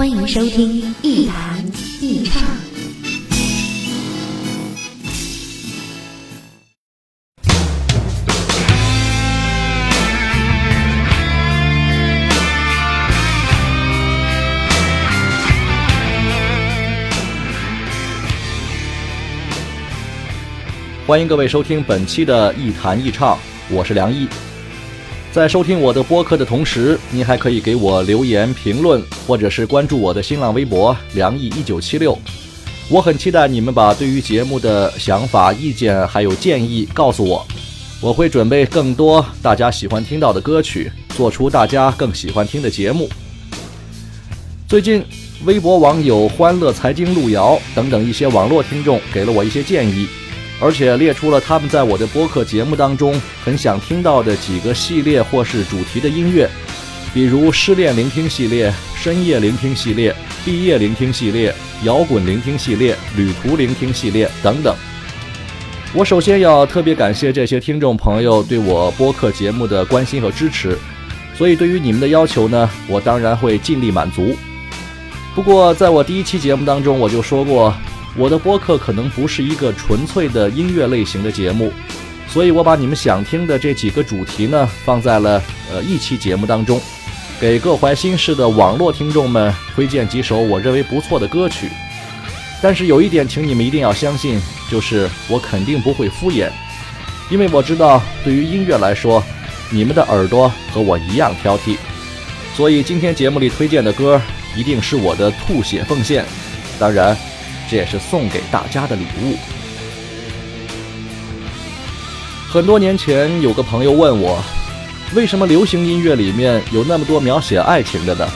欢迎收听一弹一唱。欢迎各位收听本期的《一弹一唱》，我是梁毅。在收听我的播客的同时，您还可以给我留言评论，或者是关注我的新浪微博“梁毅一九七六”。我很期待你们把对于节目的想法、意见还有建议告诉我，我会准备更多大家喜欢听到的歌曲，做出大家更喜欢听的节目。最近，微博网友“欢乐财经路遥”等等一些网络听众给了我一些建议。而且列出了他们在我的播客节目当中很想听到的几个系列或是主题的音乐，比如失恋聆听系列、深夜聆听系列、毕业聆听系列、摇滚聆听系列、旅途聆听系列等等。我首先要特别感谢这些听众朋友对我播客节目的关心和支持，所以对于你们的要求呢，我当然会尽力满足。不过在我第一期节目当中我就说过。我的播客可能不是一个纯粹的音乐类型的节目，所以我把你们想听的这几个主题呢放在了呃一期节目当中，给各怀心事的网络听众们推荐几首我认为不错的歌曲。但是有一点，请你们一定要相信，就是我肯定不会敷衍，因为我知道对于音乐来说，你们的耳朵和我一样挑剔，所以今天节目里推荐的歌一定是我的吐血奉献。当然。这也是送给大家的礼物。很多年前，有个朋友问我，为什么流行音乐里面有那么多描写爱情的呢？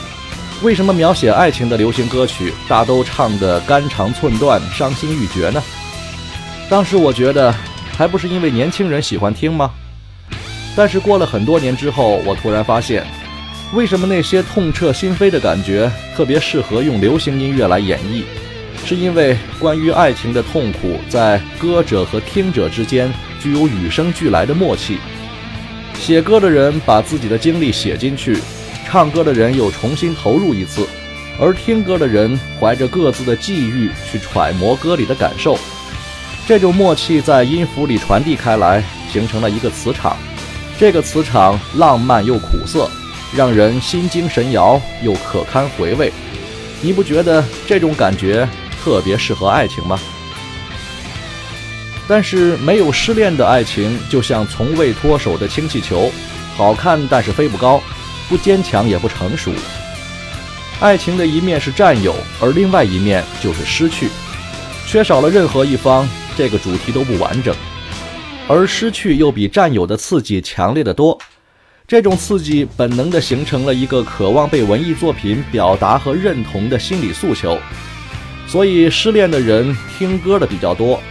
为什么描写爱情的流行歌曲大都唱得肝肠寸断、伤心欲绝呢？当时我觉得，还不是因为年轻人喜欢听吗？但是过了很多年之后，我突然发现，为什么那些痛彻心扉的感觉特别适合用流行音乐来演绎？是因为关于爱情的痛苦，在歌者和听者之间具有与生俱来的默契。写歌的人把自己的经历写进去，唱歌的人又重新投入一次，而听歌的人怀着各自的际遇去揣摩歌里的感受。这种默契在音符里传递开来，形成了一个磁场。这个磁场浪漫又苦涩，让人心惊神摇又可堪回味。你不觉得这种感觉？特别适合爱情吗？但是没有失恋的爱情，就像从未脱手的氢气球，好看但是飞不高，不坚强也不成熟。爱情的一面是占有，而另外一面就是失去，缺少了任何一方，这个主题都不完整。而失去又比占有的刺激强烈的多，这种刺激本能地形成了一个渴望被文艺作品表达和认同的心理诉求。所以，失恋的人听歌的比较多，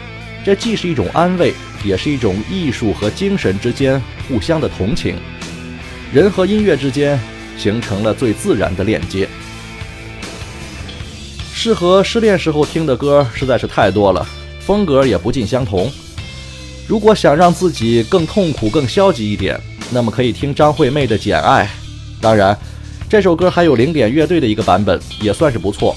这既是一种安慰，也是一种艺术和精神之间互相的同情。人和音乐之间形成了最自然的链接。适合失恋时候听的歌实在是太多了，风格也不尽相同。如果想让自己更痛苦、更消极一点，那么可以听张惠妹的《简爱》。当然，这首歌还有零点乐队的一个版本，也算是不错。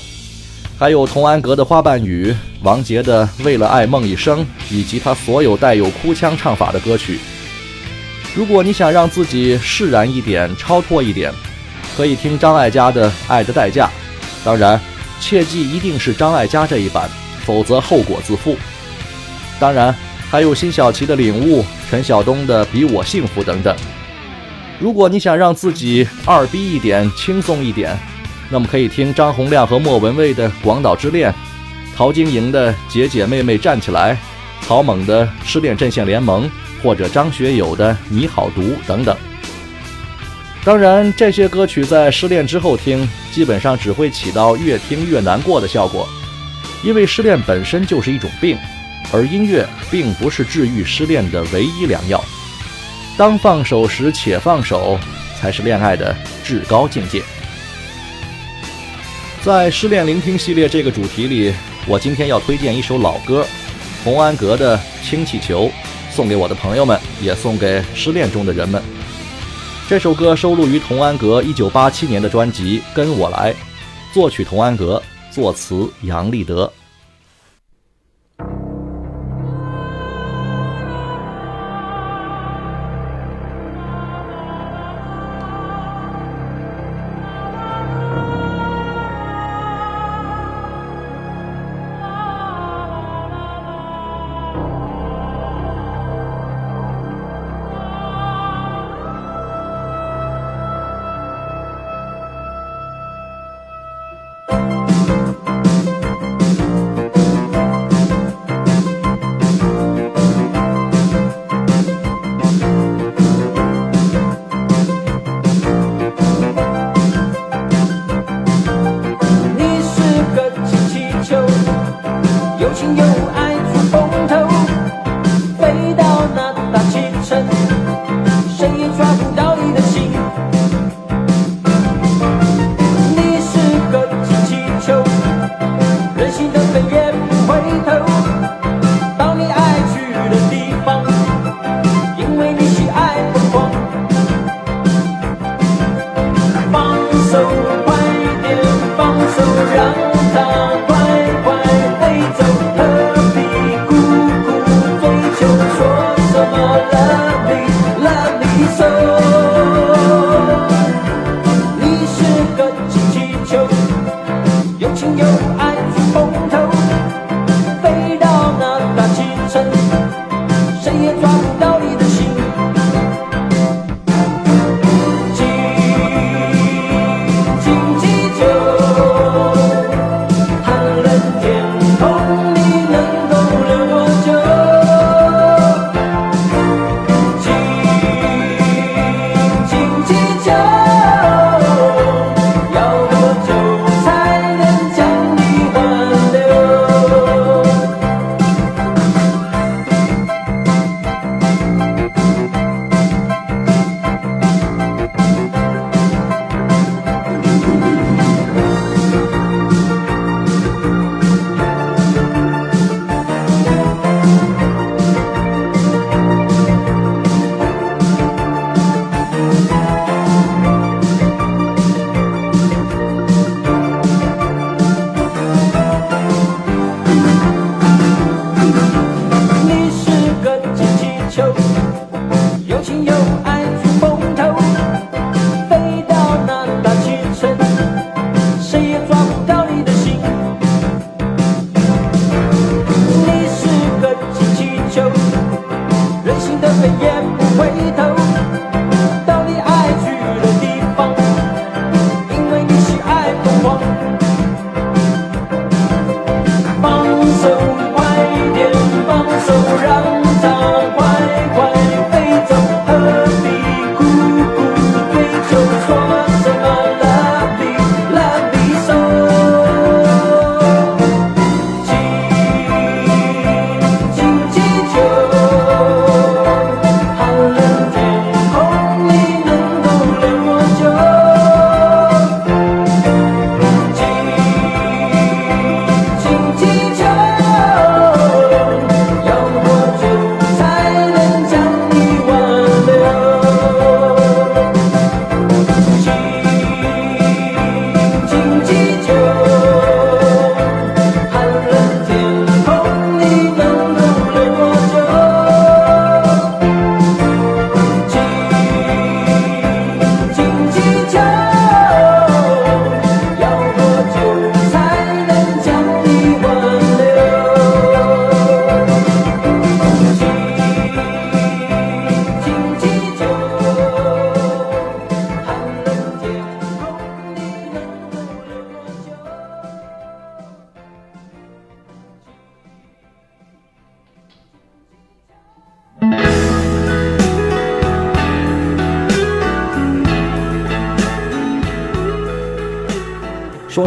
还有童安格的《花瓣雨》，王杰的《为了爱梦一生》，以及他所有带有哭腔唱法的歌曲。如果你想让自己释然一点、超脱一点，可以听张艾嘉的《爱的代价》。当然，切记一定是张艾嘉这一版，否则后果自负。当然，还有辛晓琪的《领悟》，陈晓东的《比我幸福》等等。如果你想让自己二逼一点、轻松一点。那么可以听张洪亮和莫文蔚的《广岛之恋》，陶晶莹的《姐姐妹妹站起来》，曹猛的《失恋阵线联盟》，或者张学友的《你好毒》等等。当然，这些歌曲在失恋之后听，基本上只会起到越听越难过的效果，因为失恋本身就是一种病，而音乐并不是治愈失恋的唯一良药。当放手时且放手，才是恋爱的至高境界。在失恋聆听系列这个主题里，我今天要推荐一首老歌，童安格的《氢气球》，送给我的朋友们，也送给失恋中的人们。这首歌收录于童安格1987年的专辑《跟我来》，作曲童安格，作词杨立德。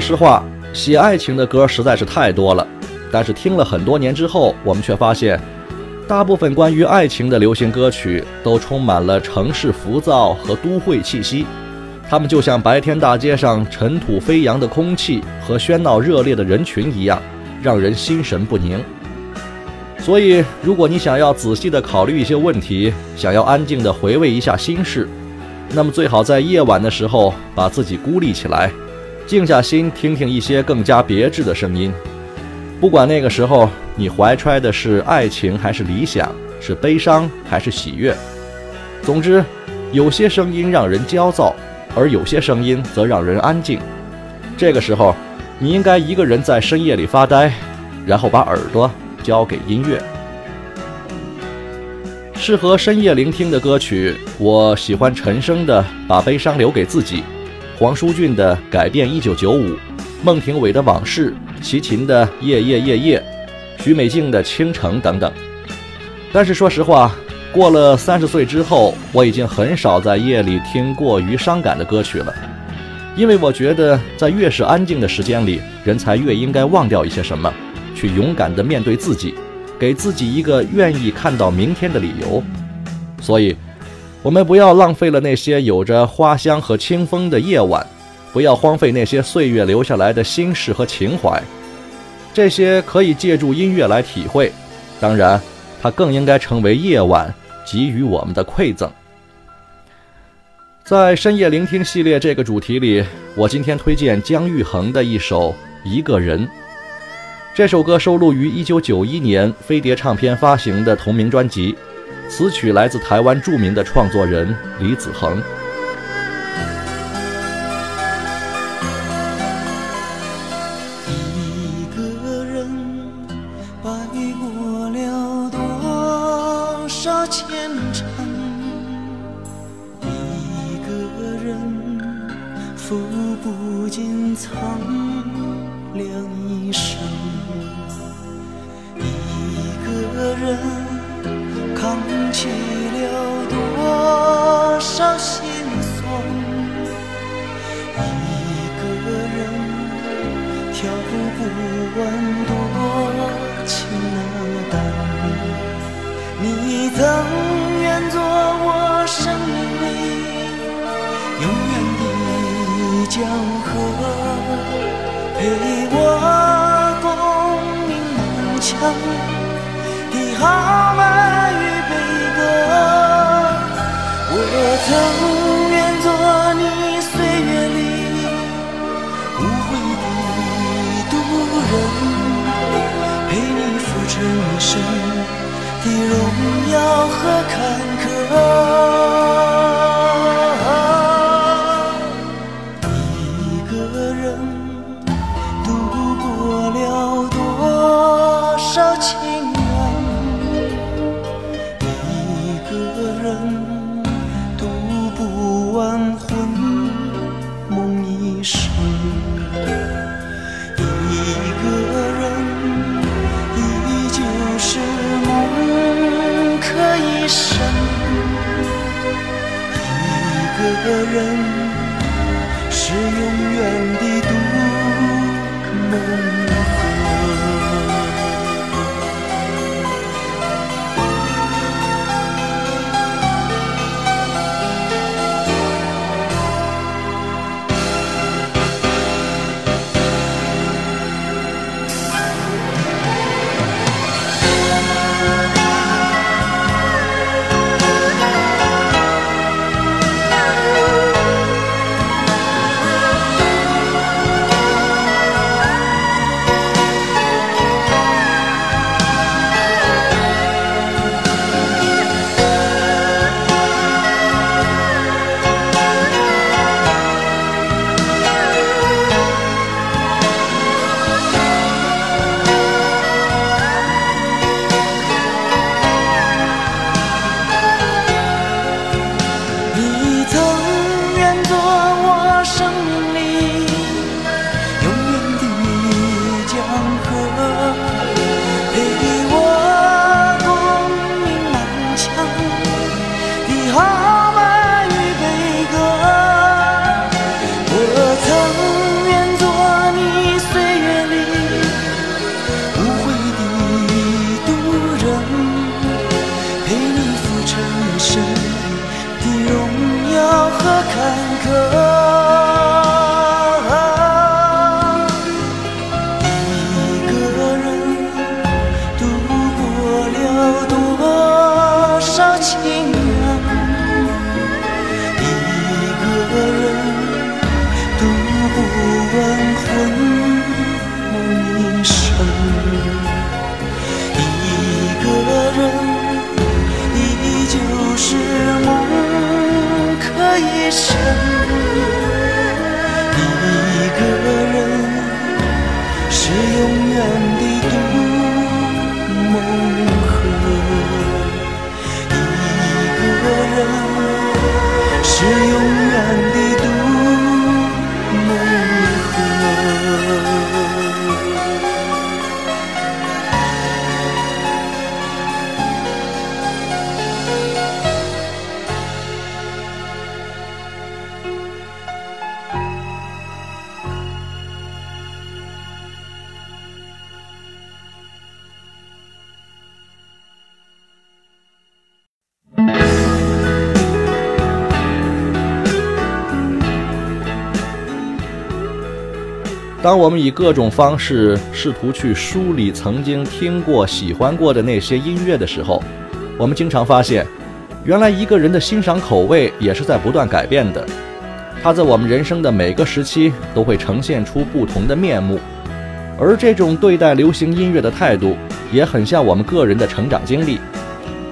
实话，写爱情的歌实在是太多了，但是听了很多年之后，我们却发现，大部分关于爱情的流行歌曲都充满了城市浮躁和都会气息，它们就像白天大街上尘土飞扬的空气和喧闹热烈的人群一样，让人心神不宁。所以，如果你想要仔细的考虑一些问题，想要安静的回味一下心事，那么最好在夜晚的时候把自己孤立起来，静下心听听一些更加别致的声音。不管那个时候你怀揣的是爱情还是理想，是悲伤还是喜悦，总之，有些声音让人焦躁，而有些声音则让人安静。这个时候，你应该一个人在深夜里发呆，然后把耳朵。交给音乐，适合深夜聆听的歌曲，我喜欢陈升的《把悲伤留给自己》，黄舒骏的《改变一九九五》，孟庭苇的《往事》，齐秦的《夜夜夜夜》，许美静的《倾城》等等。但是说实话，过了三十岁之后，我已经很少在夜里听过于伤感的歌曲了，因为我觉得在越是安静的时间里，人才越应该忘掉一些什么。去勇敢地面对自己，给自己一个愿意看到明天的理由。所以，我们不要浪费了那些有着花香和清风的夜晚，不要荒废那些岁月留下来的心事和情怀。这些可以借助音乐来体会，当然，它更应该成为夜晚给予我们的馈赠。在深夜聆听系列这个主题里，我今天推荐姜育恒的一首《一个人》。这首歌收录于1991年飞碟唱片发行的同名专辑，此曲来自台湾著名的创作人李子恒。坎坷。当我们以各种方式试图去梳理曾经听过、喜欢过的那些音乐的时候，我们经常发现，原来一个人的欣赏口味也是在不断改变的。它在我们人生的每个时期都会呈现出不同的面目，而这种对待流行音乐的态度，也很像我们个人的成长经历。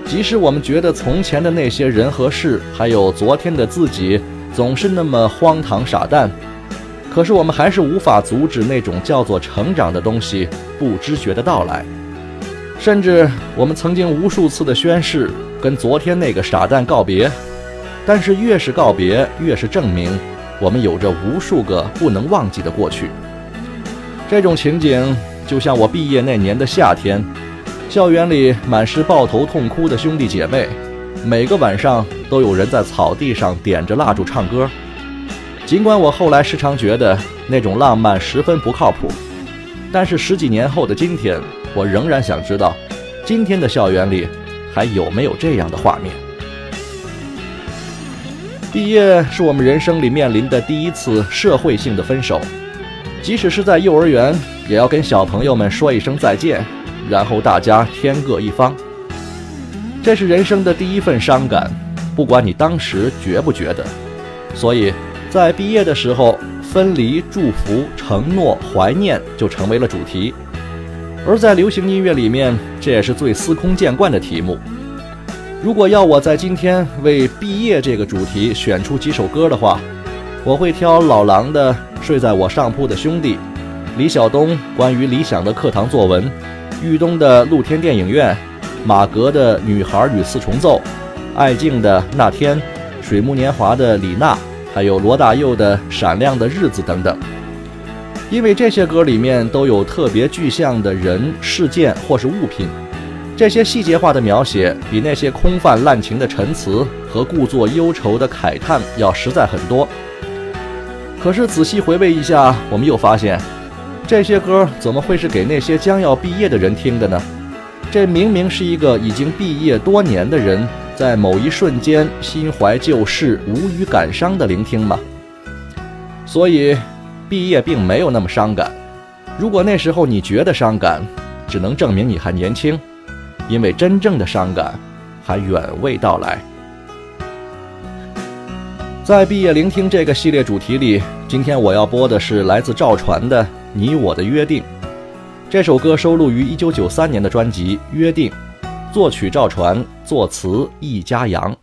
即使我们觉得从前的那些人和事，还有昨天的自己，总是那么荒唐傻蛋。可是我们还是无法阻止那种叫做成长的东西不知觉的到来，甚至我们曾经无数次的宣誓跟昨天那个傻蛋告别，但是越是告别，越是证明我们有着无数个不能忘记的过去。这种情景就像我毕业那年的夏天，校园里满是抱头痛哭的兄弟姐妹，每个晚上都有人在草地上点着蜡烛唱歌。尽管我后来时常觉得那种浪漫十分不靠谱，但是十几年后的今天，我仍然想知道，今天的校园里还有没有这样的画面。毕业是我们人生里面临的第一次社会性的分手，即使是在幼儿园，也要跟小朋友们说一声再见，然后大家天各一方。这是人生的第一份伤感，不管你当时觉不觉得，所以。在毕业的时候，分离、祝福、承诺、怀念就成为了主题。而在流行音乐里面，这也是最司空见惯的题目。如果要我在今天为毕业这个主题选出几首歌的话，我会挑老狼的《睡在我上铺的兄弟》，李晓东关于理想的课堂作文，豫东的露天电影院，马格的《女孩与四重奏》，艾静的《那天》，水木年华的《李娜》。还有罗大佑的《闪亮的日子》等等，因为这些歌里面都有特别具象的人、事件或是物品，这些细节化的描写比那些空泛滥情的陈词和故作忧愁的慨叹要实在很多。可是仔细回味一下，我们又发现，这些歌怎么会是给那些将要毕业的人听的呢？这明明是一个已经毕业多年的人。在某一瞬间心怀旧事、无语感伤的聆听吗？所以，毕业并没有那么伤感。如果那时候你觉得伤感，只能证明你还年轻，因为真正的伤感还远未到来。在毕业聆听这个系列主题里，今天我要播的是来自赵传的《你我的约定》。这首歌收录于1993年的专辑《约定》。作曲赵传，作词易家扬。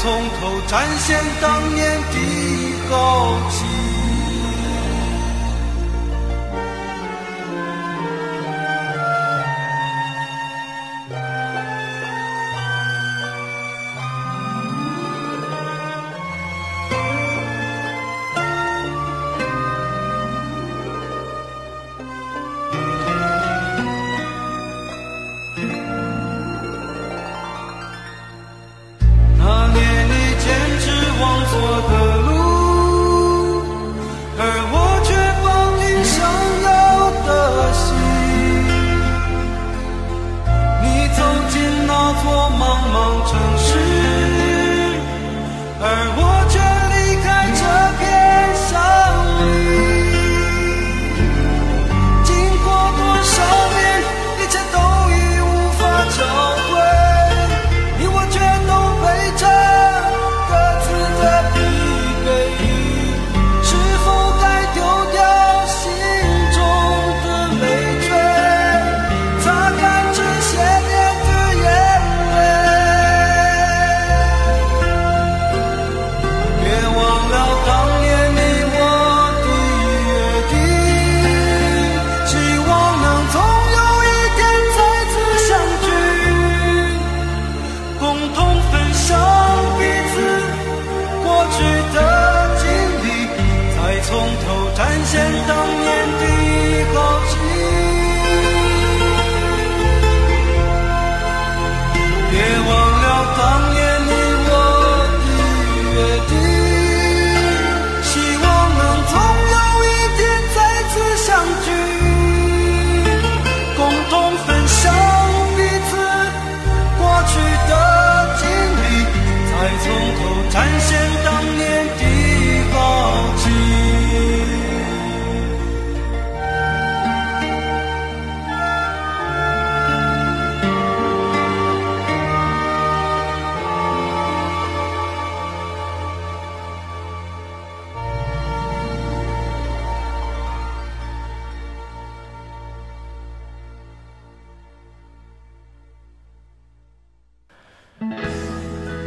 从头展现当年的豪气。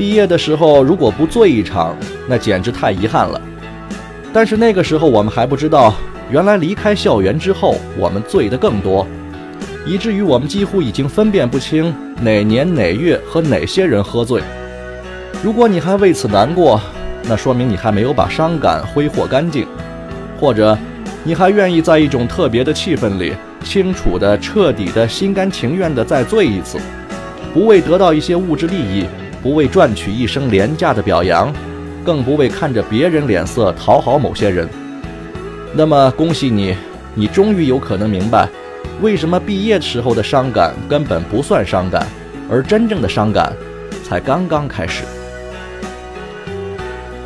毕业的时候如果不醉一场，那简直太遗憾了。但是那个时候我们还不知道，原来离开校园之后，我们醉得更多，以至于我们几乎已经分辨不清哪年哪月和哪些人喝醉。如果你还为此难过，那说明你还没有把伤感挥霍干净，或者你还愿意在一种特别的气氛里，清楚的、彻底的、心甘情愿的再醉一次，不为得到一些物质利益，不为赚取一声廉价的表扬，更不为看着别人脸色讨好某些人。那么恭喜你，你终于有可能明白，为什么毕业时候的伤感根本不算伤感，而真正的伤感才刚刚开始。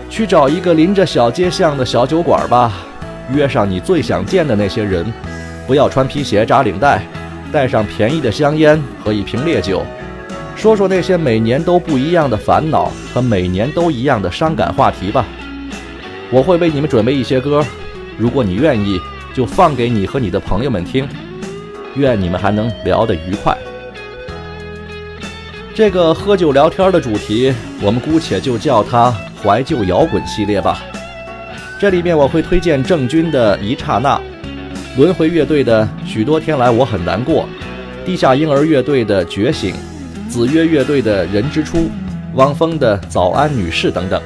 去找一个临着小街巷的小酒馆吧，约上你最想见的那些人，不要穿皮鞋扎领带，带上便宜的香烟和一瓶烈酒，说说那些每年都不一样的烦恼和每年都一样的伤感话题吧。我会为你们准备一些歌，如果你愿意，就放给你和你的朋友们听。愿你们还能聊得愉快。这个喝酒聊天的主题，我们姑且就叫它怀旧摇滚系列吧。这里面我会推荐郑钧的《一刹那》，轮回乐队的《许多天来我很难过》，地下婴儿乐队的《觉醒》，子曰乐队的《人之初》，汪峰的《早安女士》等等。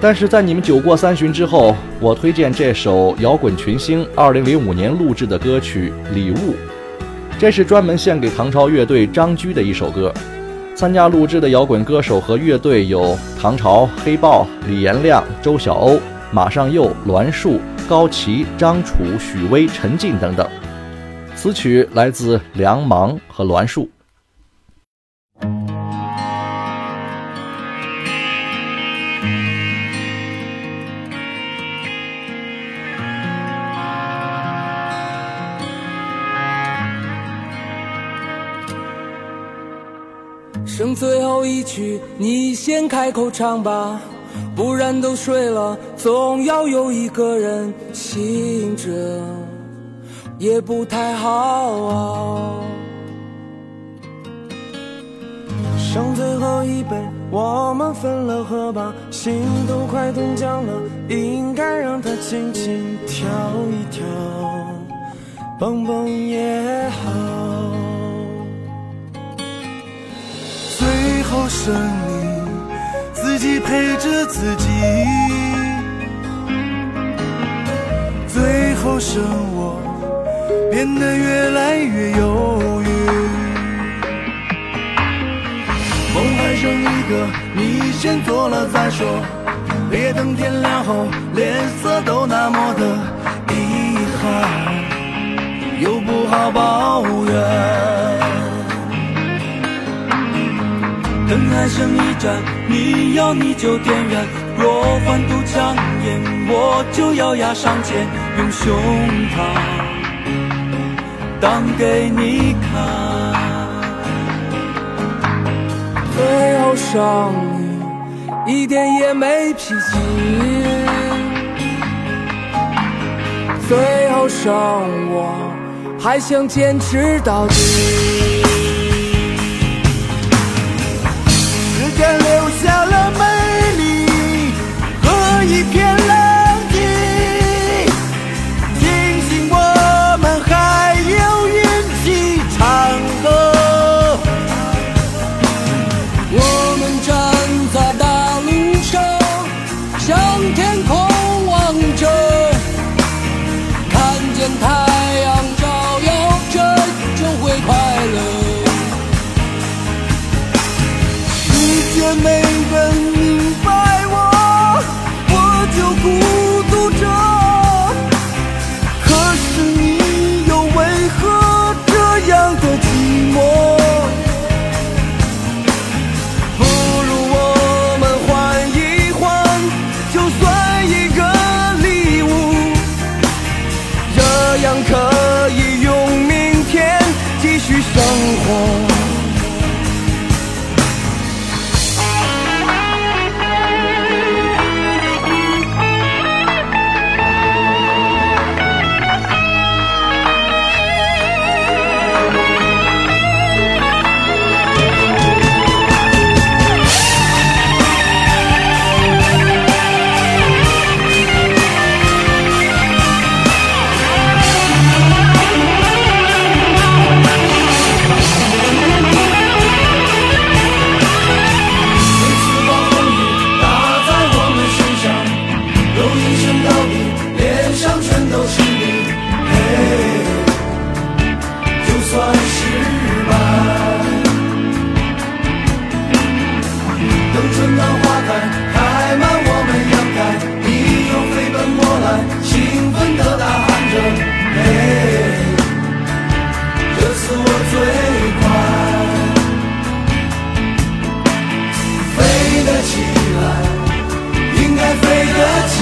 但是在你们酒过三巡之后，我推荐这首摇滚群星2005年录制的歌曲《礼物》，这是专门献给唐朝乐队张居的一首歌。参加录制的摇滚歌手和乐队有唐朝、黑豹、李延亮、周晓鸥、马上佑、栾树、高旗、张楚、许巍、陈进等等。此曲来自梁芒和栾树。剩最后一曲，你先开口唱吧，不然都睡了，总要有一个人醒着，也不太好。剩最后一杯，我们分了喝吧，心都快冻僵了，应该让它轻轻跳一跳，蹦蹦也好。后剩你自己陪着自己，最后剩我变得越来越忧郁。梦还剩一个，你先做了再说，别等天亮后脸色都那么的遗憾，又不好抱怨。灯还剩一盏，你要你就点燃。若换堵枪眼，我就咬牙上前，用胸膛挡给你看。最后剩你一点也没脾气，最后剩我还想坚持到底。下了美丽和一片样可以用明天继续生活。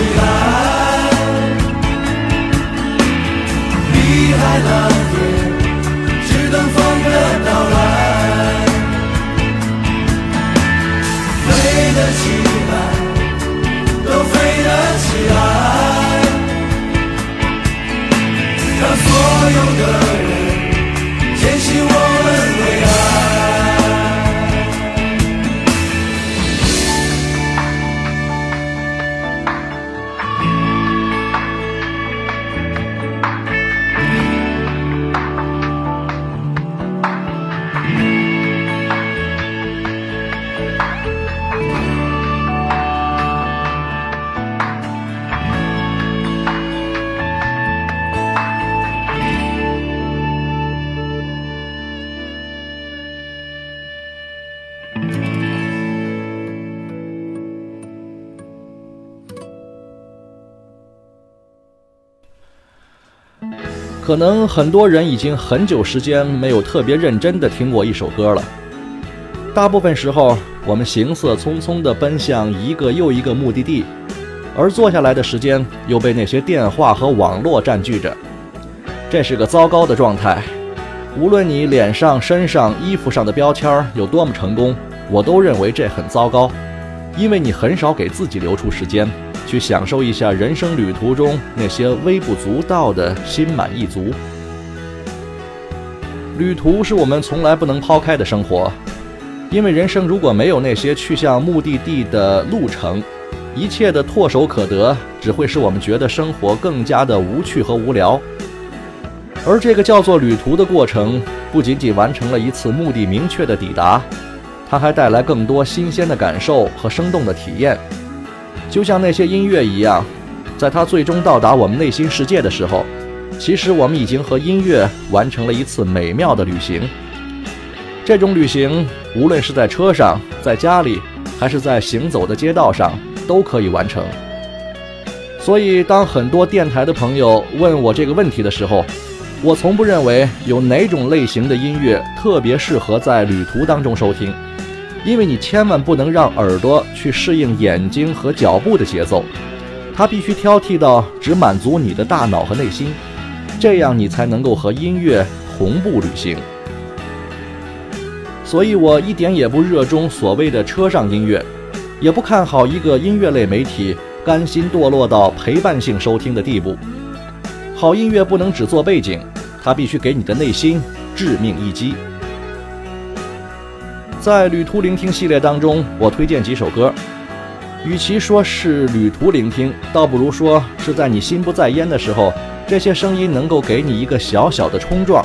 得可能很多人已经很久时间没有特别认真地听过一首歌了。大部分时候，我们行色匆匆地奔向一个又一个目的地，而坐下来的时间又被那些电话和网络占据着。这是个糟糕的状态。无论你脸上、身上、衣服上的标签有多么成功，我都认为这很糟糕，因为你很少给自己留出时间，去享受一下人生旅途中那些微不足道的心满意足。旅途是我们从来不能抛开的生活，因为人生如果没有那些去向目的地的路程，一切的唾手可得，只会使我们觉得生活更加的无趣和无聊。而这个叫做旅途的过程，不仅仅完成了一次目的明确的抵达，它还带来更多新鲜的感受和生动的体验。就像那些音乐一样，在它最终到达我们内心世界的时候，其实我们已经和音乐完成了一次美妙的旅行。这种旅行，无论是在车上、在家里，还是在行走的街道上，都可以完成。所以，当很多电台的朋友问我这个问题的时候，我从不认为有哪种类型的音乐特别适合在旅途当中收听，因为你千万不能让耳朵去适应眼睛和脚步的节奏，它必须挑剔到只满足你的大脑和内心，这样你才能够和音乐同步旅行。所以我一点也不热衷所谓的车上音乐，也不看好一个音乐类媒体甘心堕落到陪伴性收听的地步。好音乐不能只做背景，它必须给你的内心致命一击。在旅途聆听系列当中，我推荐几首歌，与其说是旅途聆听，倒不如说是在你心不在焉的时候，这些声音能够给你一个小小的冲撞，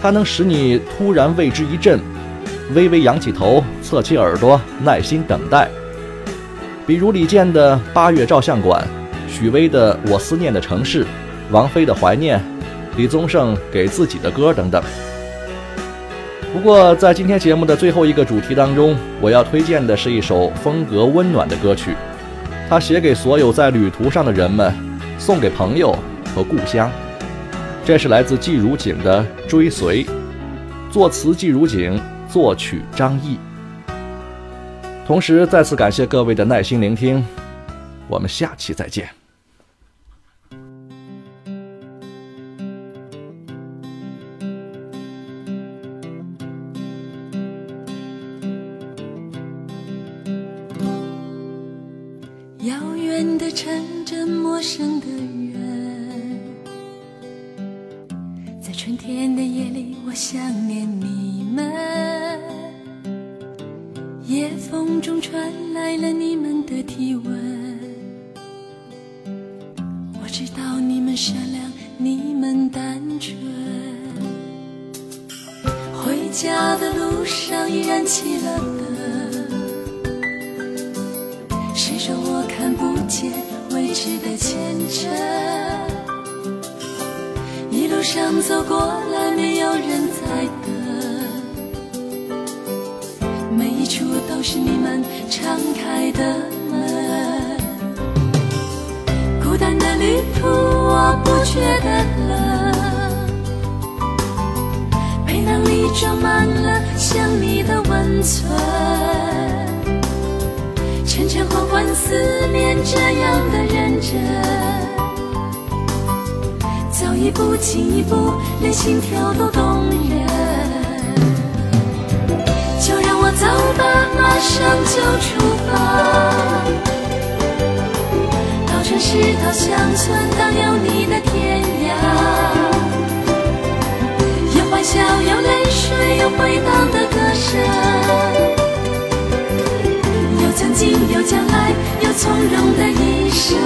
它能使你突然为之一振，微微仰起头，侧起耳朵，耐心等待。比如李健的《八月照相馆》，许巍的《我思念的城市》。王菲的怀念，李宗盛给自己的歌等等。不过，在今天节目的最后一个主题当中，我要推荐的是一首风格温暖的歌曲，它写给所有在旅途上的人们，送给朋友和故乡。这是来自季如锦的《追随》，作词季如锦，作曲张毅。同时，再次感谢各位的耐心聆听，我们下期再见。觉得冷，背囊里装满了想你的温存。沉沉缓缓思念，这样的认真，走一步进一步，连心跳都动人。就让我走吧，马上就出发，到城市，到乡村，到有你的笑，有泪水，有回荡的歌声。有曾经，有将来，有从容的一生。